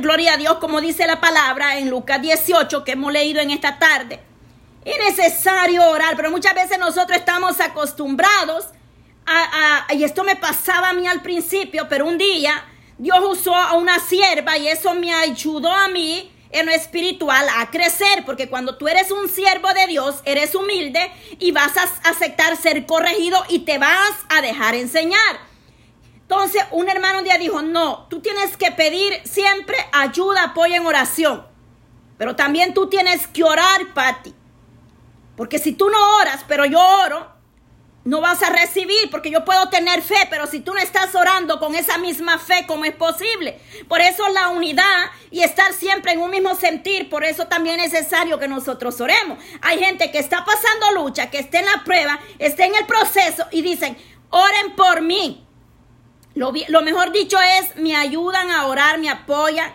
gloria a Dios, como dice la palabra en Lucas 18 que hemos leído en esta tarde. Es necesario orar, pero muchas veces nosotros estamos acostumbrados a, y esto me pasaba a mí al principio, pero un día Dios usó a una sierva y eso me ayudó a mí en lo espiritual a crecer, porque cuando tú eres un siervo de Dios, eres humilde y vas a aceptar ser corregido y te vas a dejar enseñar. Entonces, un hermano un día dijo, no, tú tienes que pedir siempre ayuda, apoyo en oración, pero también tú tienes que orar, Patti, porque si tú no oras, pero yo oro, no vas a recibir porque yo puedo tener fe, pero si tú no estás orando con esa misma fe, ¿cómo es posible? Por eso la unidad y estar siempre en un mismo sentir, por eso también es necesario que nosotros oremos. Hay gente que está pasando lucha, que está en la prueba, está en el proceso y dicen, oren por mí. Lo, lo mejor dicho es, me ayudan a orar, me apoyan.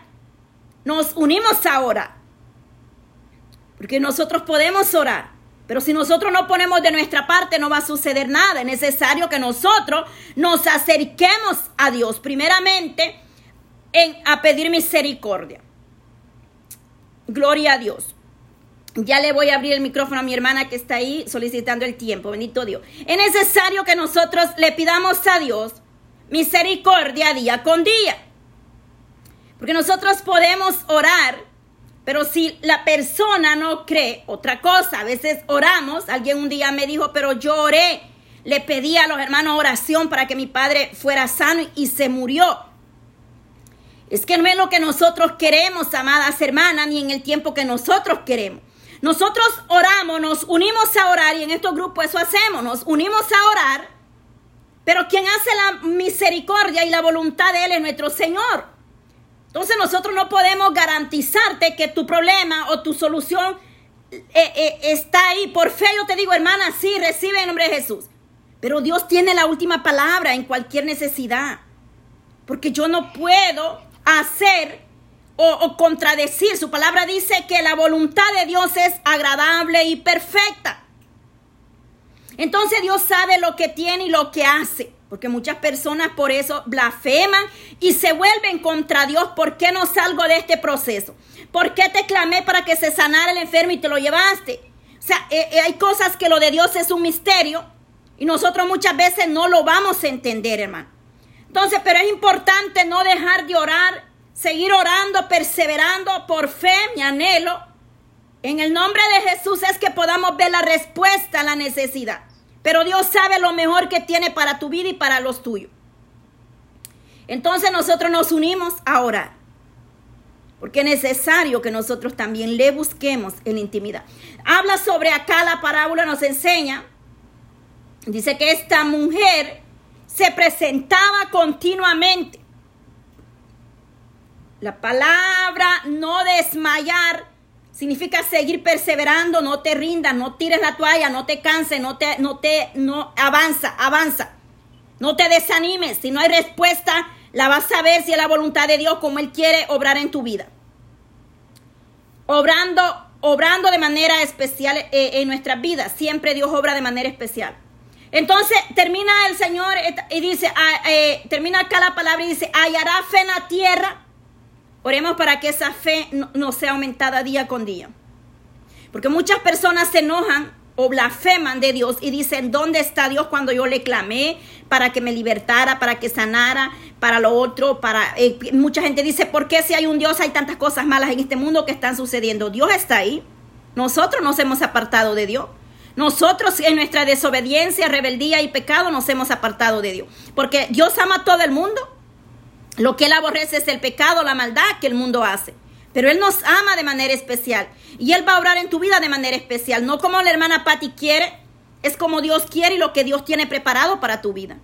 Nos unimos ahora. Porque nosotros podemos orar. Pero si nosotros no ponemos de nuestra parte, no va a suceder nada. Es necesario que nosotros nos acerquemos a Dios, primeramente, en, a pedir misericordia. Gloria a Dios. Ya le voy a abrir el micrófono a mi hermana que está ahí solicitando el tiempo. Bendito Dios. Es necesario que nosotros le pidamos a Dios misericordia día con día. Porque nosotros podemos orar pero si la persona no cree, otra cosa, a veces oramos, alguien un día me dijo, pero yo oré, le pedí a los hermanos oración para que mi padre fuera sano y se murió. Es que no es lo que nosotros queremos, amadas hermanas, ni en el tiempo que nosotros queremos. Nosotros oramos, nos unimos a orar y en estos grupos eso hacemos, nos unimos a orar, pero quien hace la misericordia y la voluntad de Él es nuestro Señor. Entonces nosotros no podemos garantizarte que tu problema o tu solución eh, eh, está ahí. Por fe yo te digo, hermana, sí, recibe en nombre de Jesús. Pero Dios tiene la última palabra en cualquier necesidad. Porque yo no puedo hacer o, o contradecir. Su palabra dice que la voluntad de Dios es agradable y perfecta. Entonces Dios sabe lo que tiene y lo que hace. Porque muchas personas por eso blasfeman y se vuelven contra Dios. ¿Por qué no salgo de este proceso? ¿Por qué te clamé para que se sanara el enfermo y te lo llevaste? O sea, eh, eh, hay cosas que lo de Dios es un misterio y nosotros muchas veces no lo vamos a entender, hermano. Entonces, pero es importante no dejar de orar, seguir orando, perseverando por fe, mi anhelo. En el nombre de Jesús es que podamos ver la respuesta a la necesidad. Pero Dios sabe lo mejor que tiene para tu vida y para los tuyos. Entonces nosotros nos unimos a orar. Porque es necesario que nosotros también le busquemos en intimidad. Habla sobre acá la parábola, nos enseña. Dice que esta mujer se presentaba continuamente. La palabra no desmayar Significa seguir perseverando, no te rindas, no tires la toalla, no te canses, no te, no te, no, avanza, avanza. No te desanimes. Si no hay respuesta, la vas a ver si es la voluntad de Dios como Él quiere obrar en tu vida. Obrando, obrando de manera especial eh, en nuestras vidas. Siempre Dios obra de manera especial. Entonces termina el Señor y dice, ah, eh, termina acá la palabra y dice, hallará fe en la tierra Oremos para que esa fe no, sea aumentada día con día. Porque muchas personas se enojan o blasfeman de Dios y dicen, ¿dónde está Dios cuando yo le clamé para que me libertara, para que sanara, para lo otro? Para eh, Mucha gente dice, ¿por qué si hay un Dios hay tantas cosas malas en este mundo que están sucediendo? Dios está ahí. Nosotros nos hemos apartado de Dios. Nosotros en nuestra desobediencia, rebeldía y pecado nos hemos apartado de Dios. Porque Dios ama a todo el mundo. Lo que Él aborrece es el pecado, la maldad que el mundo hace. Pero Él nos ama de manera especial. Y Él va a obrar en tu vida de manera especial. No como la hermana Patty quiere, es como Dios quiere y lo que Dios tiene preparado para tu vida.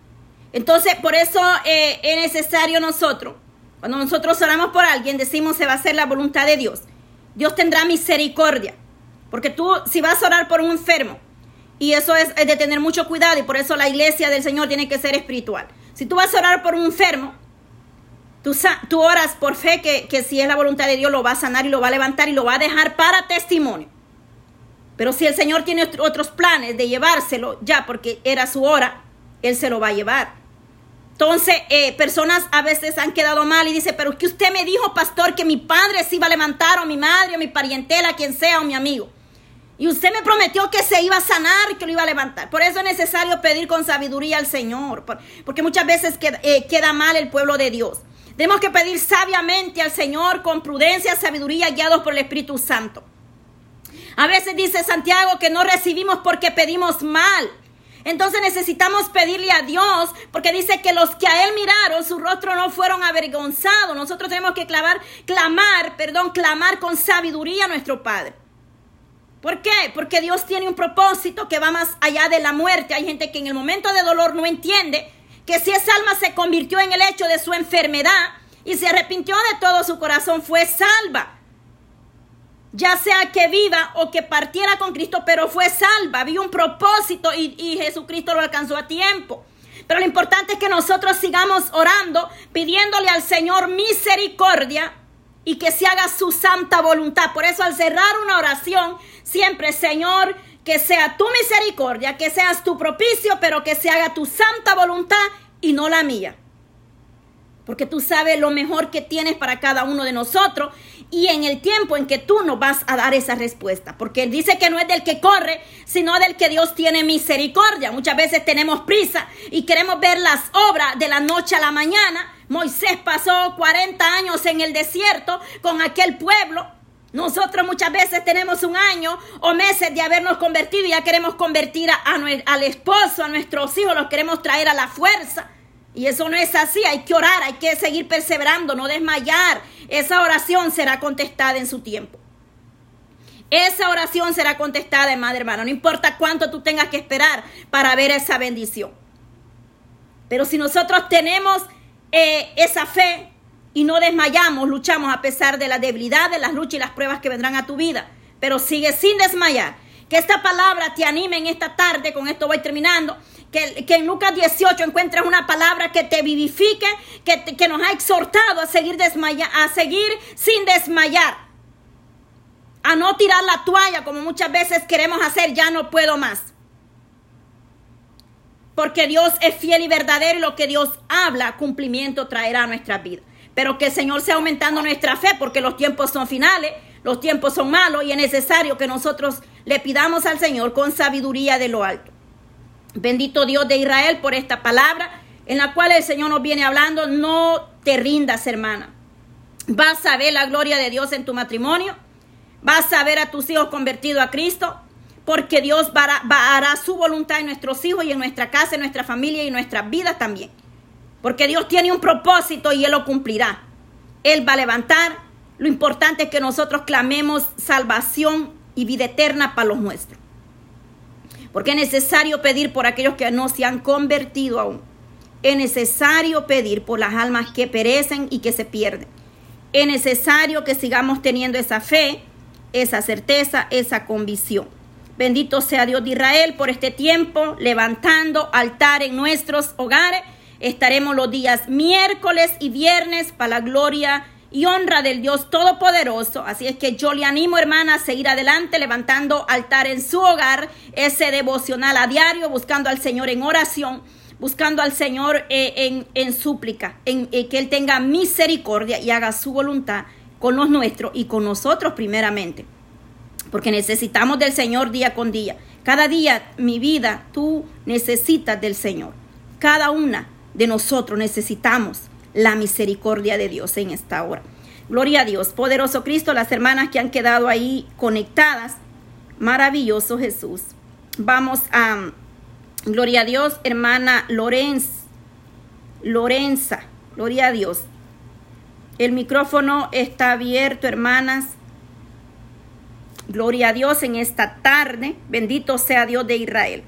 Entonces, por eso eh, es necesario nosotros, cuando nosotros oramos por alguien, decimos se va a hacer la voluntad de Dios. Dios tendrá misericordia. Porque tú, si vas a orar por un enfermo, y eso es, es de tener mucho cuidado, y por eso la iglesia del Señor tiene que ser espiritual. Si tú vas a orar por un enfermo, Tú, oras por fe que, si es la voluntad de Dios lo va a sanar y lo va a levantar y lo va a dejar para testimonio. Pero si el Señor tiene otros planes de llevárselo ya porque era su hora, Él se lo va a llevar. Entonces, eh, personas a veces han quedado mal y dice, pero es que usted me dijo, pastor, que mi padre se iba a levantar, o mi madre, o mi parientela, quien sea, o mi amigo. Y usted me prometió que se iba a sanar que lo iba a levantar. Por eso es necesario pedir con sabiduría al Señor, porque muchas veces queda, eh, queda mal el pueblo de Dios. Tenemos que pedir sabiamente al Señor con prudencia, sabiduría, guiados por el Espíritu Santo. A veces dice Santiago que no recibimos porque pedimos mal. Entonces necesitamos pedirle a Dios, porque dice que los que a Él miraron, su rostro no fueron avergonzados. Nosotros tenemos que clamar, clamar, perdón, clamar con sabiduría a nuestro Padre. ¿Por qué? Porque Dios tiene un propósito que va más allá de la muerte. Hay gente que en el momento de dolor no entiende que si esa alma se convirtió en el hecho de su enfermedad y se arrepintió de todo su corazón, fue salva ya sea que viva o que partiera con Cristo, pero fue salva, había un propósito y, Jesucristo lo alcanzó a tiempo. Pero lo importante es que nosotros sigamos orando, pidiéndole al Señor misericordia y que se haga su santa voluntad. Por eso al cerrar una oración, siempre, Señor, que sea tu misericordia, que seas tu propicio, pero que se haga tu santa voluntad y no la mía porque tú sabes lo mejor que tienes para cada uno de nosotros y en el tiempo en que tú nos vas a dar esa respuesta, porque dice que no es del que corre, sino del que Dios tiene misericordia. Muchas veces tenemos prisa y queremos ver las obras de la noche a la mañana. Moisés pasó 40 años en el desierto con aquel pueblo. Nosotros muchas veces tenemos un año o meses de habernos convertido y ya queremos convertir a, al esposo, a nuestros hijos, los queremos traer a la fuerza. Y eso no es así, hay que orar, hay que seguir perseverando, no desmayar. Esa oración será contestada en su tiempo. Esa oración será contestada, madre hermana, no importa cuánto tú tengas que esperar para ver esa bendición. Pero si nosotros tenemos eh, esa fe y no desmayamos, luchamos a pesar de la debilidad, de las luchas y las pruebas que vendrán a tu vida, pero sigue sin desmayar. Que esta palabra te anime en esta tarde, con esto voy terminando, que, en Lucas 18 encuentres una palabra que te vivifique, que, que nos ha exhortado a seguir, desmaya, a seguir sin desmayar, a no tirar la toalla como muchas veces queremos hacer, ya no puedo más. Porque Dios es fiel y verdadero y lo que Dios habla, cumplimiento traerá a nuestra vida. Pero que el Señor sea aumentando nuestra fe porque los tiempos son finales, los tiempos son malos y es necesario que nosotros le pidamos al Señor con sabiduría de lo alto. Bendito Dios de Israel por esta palabra en la cual el Señor nos viene hablando. No te rindas, hermana. Vas a ver la gloria de Dios en tu matrimonio. Vas a ver a tus hijos convertidos a Cristo. Porque Dios hará su voluntad en nuestros hijos y en nuestra casa, en nuestra familia y en nuestras vidas también. Porque Dios tiene un propósito y Él lo cumplirá. Él va a levantar. Lo importante es que nosotros clamemos salvación y vida eterna para los nuestros. Porque es necesario pedir por aquellos que no se han convertido aún. Es necesario pedir por las almas que perecen y que se pierden. Es necesario que sigamos teniendo esa fe, esa certeza, esa convicción. Bendito sea Dios de Israel por este tiempo, levantando altar en nuestros hogares. Estaremos los días miércoles y viernes para la gloria y honra del Dios Todopoderoso. Así es que yo le animo, hermana, a seguir adelante, levantando altar en su hogar, ese devocional a diario, buscando al Señor en oración, buscando al Señor eh, en, súplica, en eh, que Él tenga misericordia y haga su voluntad con los nuestros y con nosotros primeramente. Porque necesitamos del Señor día con día. Cada día, mi vida, tú necesitas del Señor. Cada una de nosotros necesitamos la misericordia de Dios en esta hora. Gloria a Dios, poderoso Cristo, las hermanas que han quedado ahí conectadas. Maravilloso Jesús. Vamos a, gloria a Dios, hermana Lorenz, Lorenza, gloria a Dios. El micrófono está abierto, hermanas. Gloria a Dios en esta tarde. Bendito sea Dios de Israel.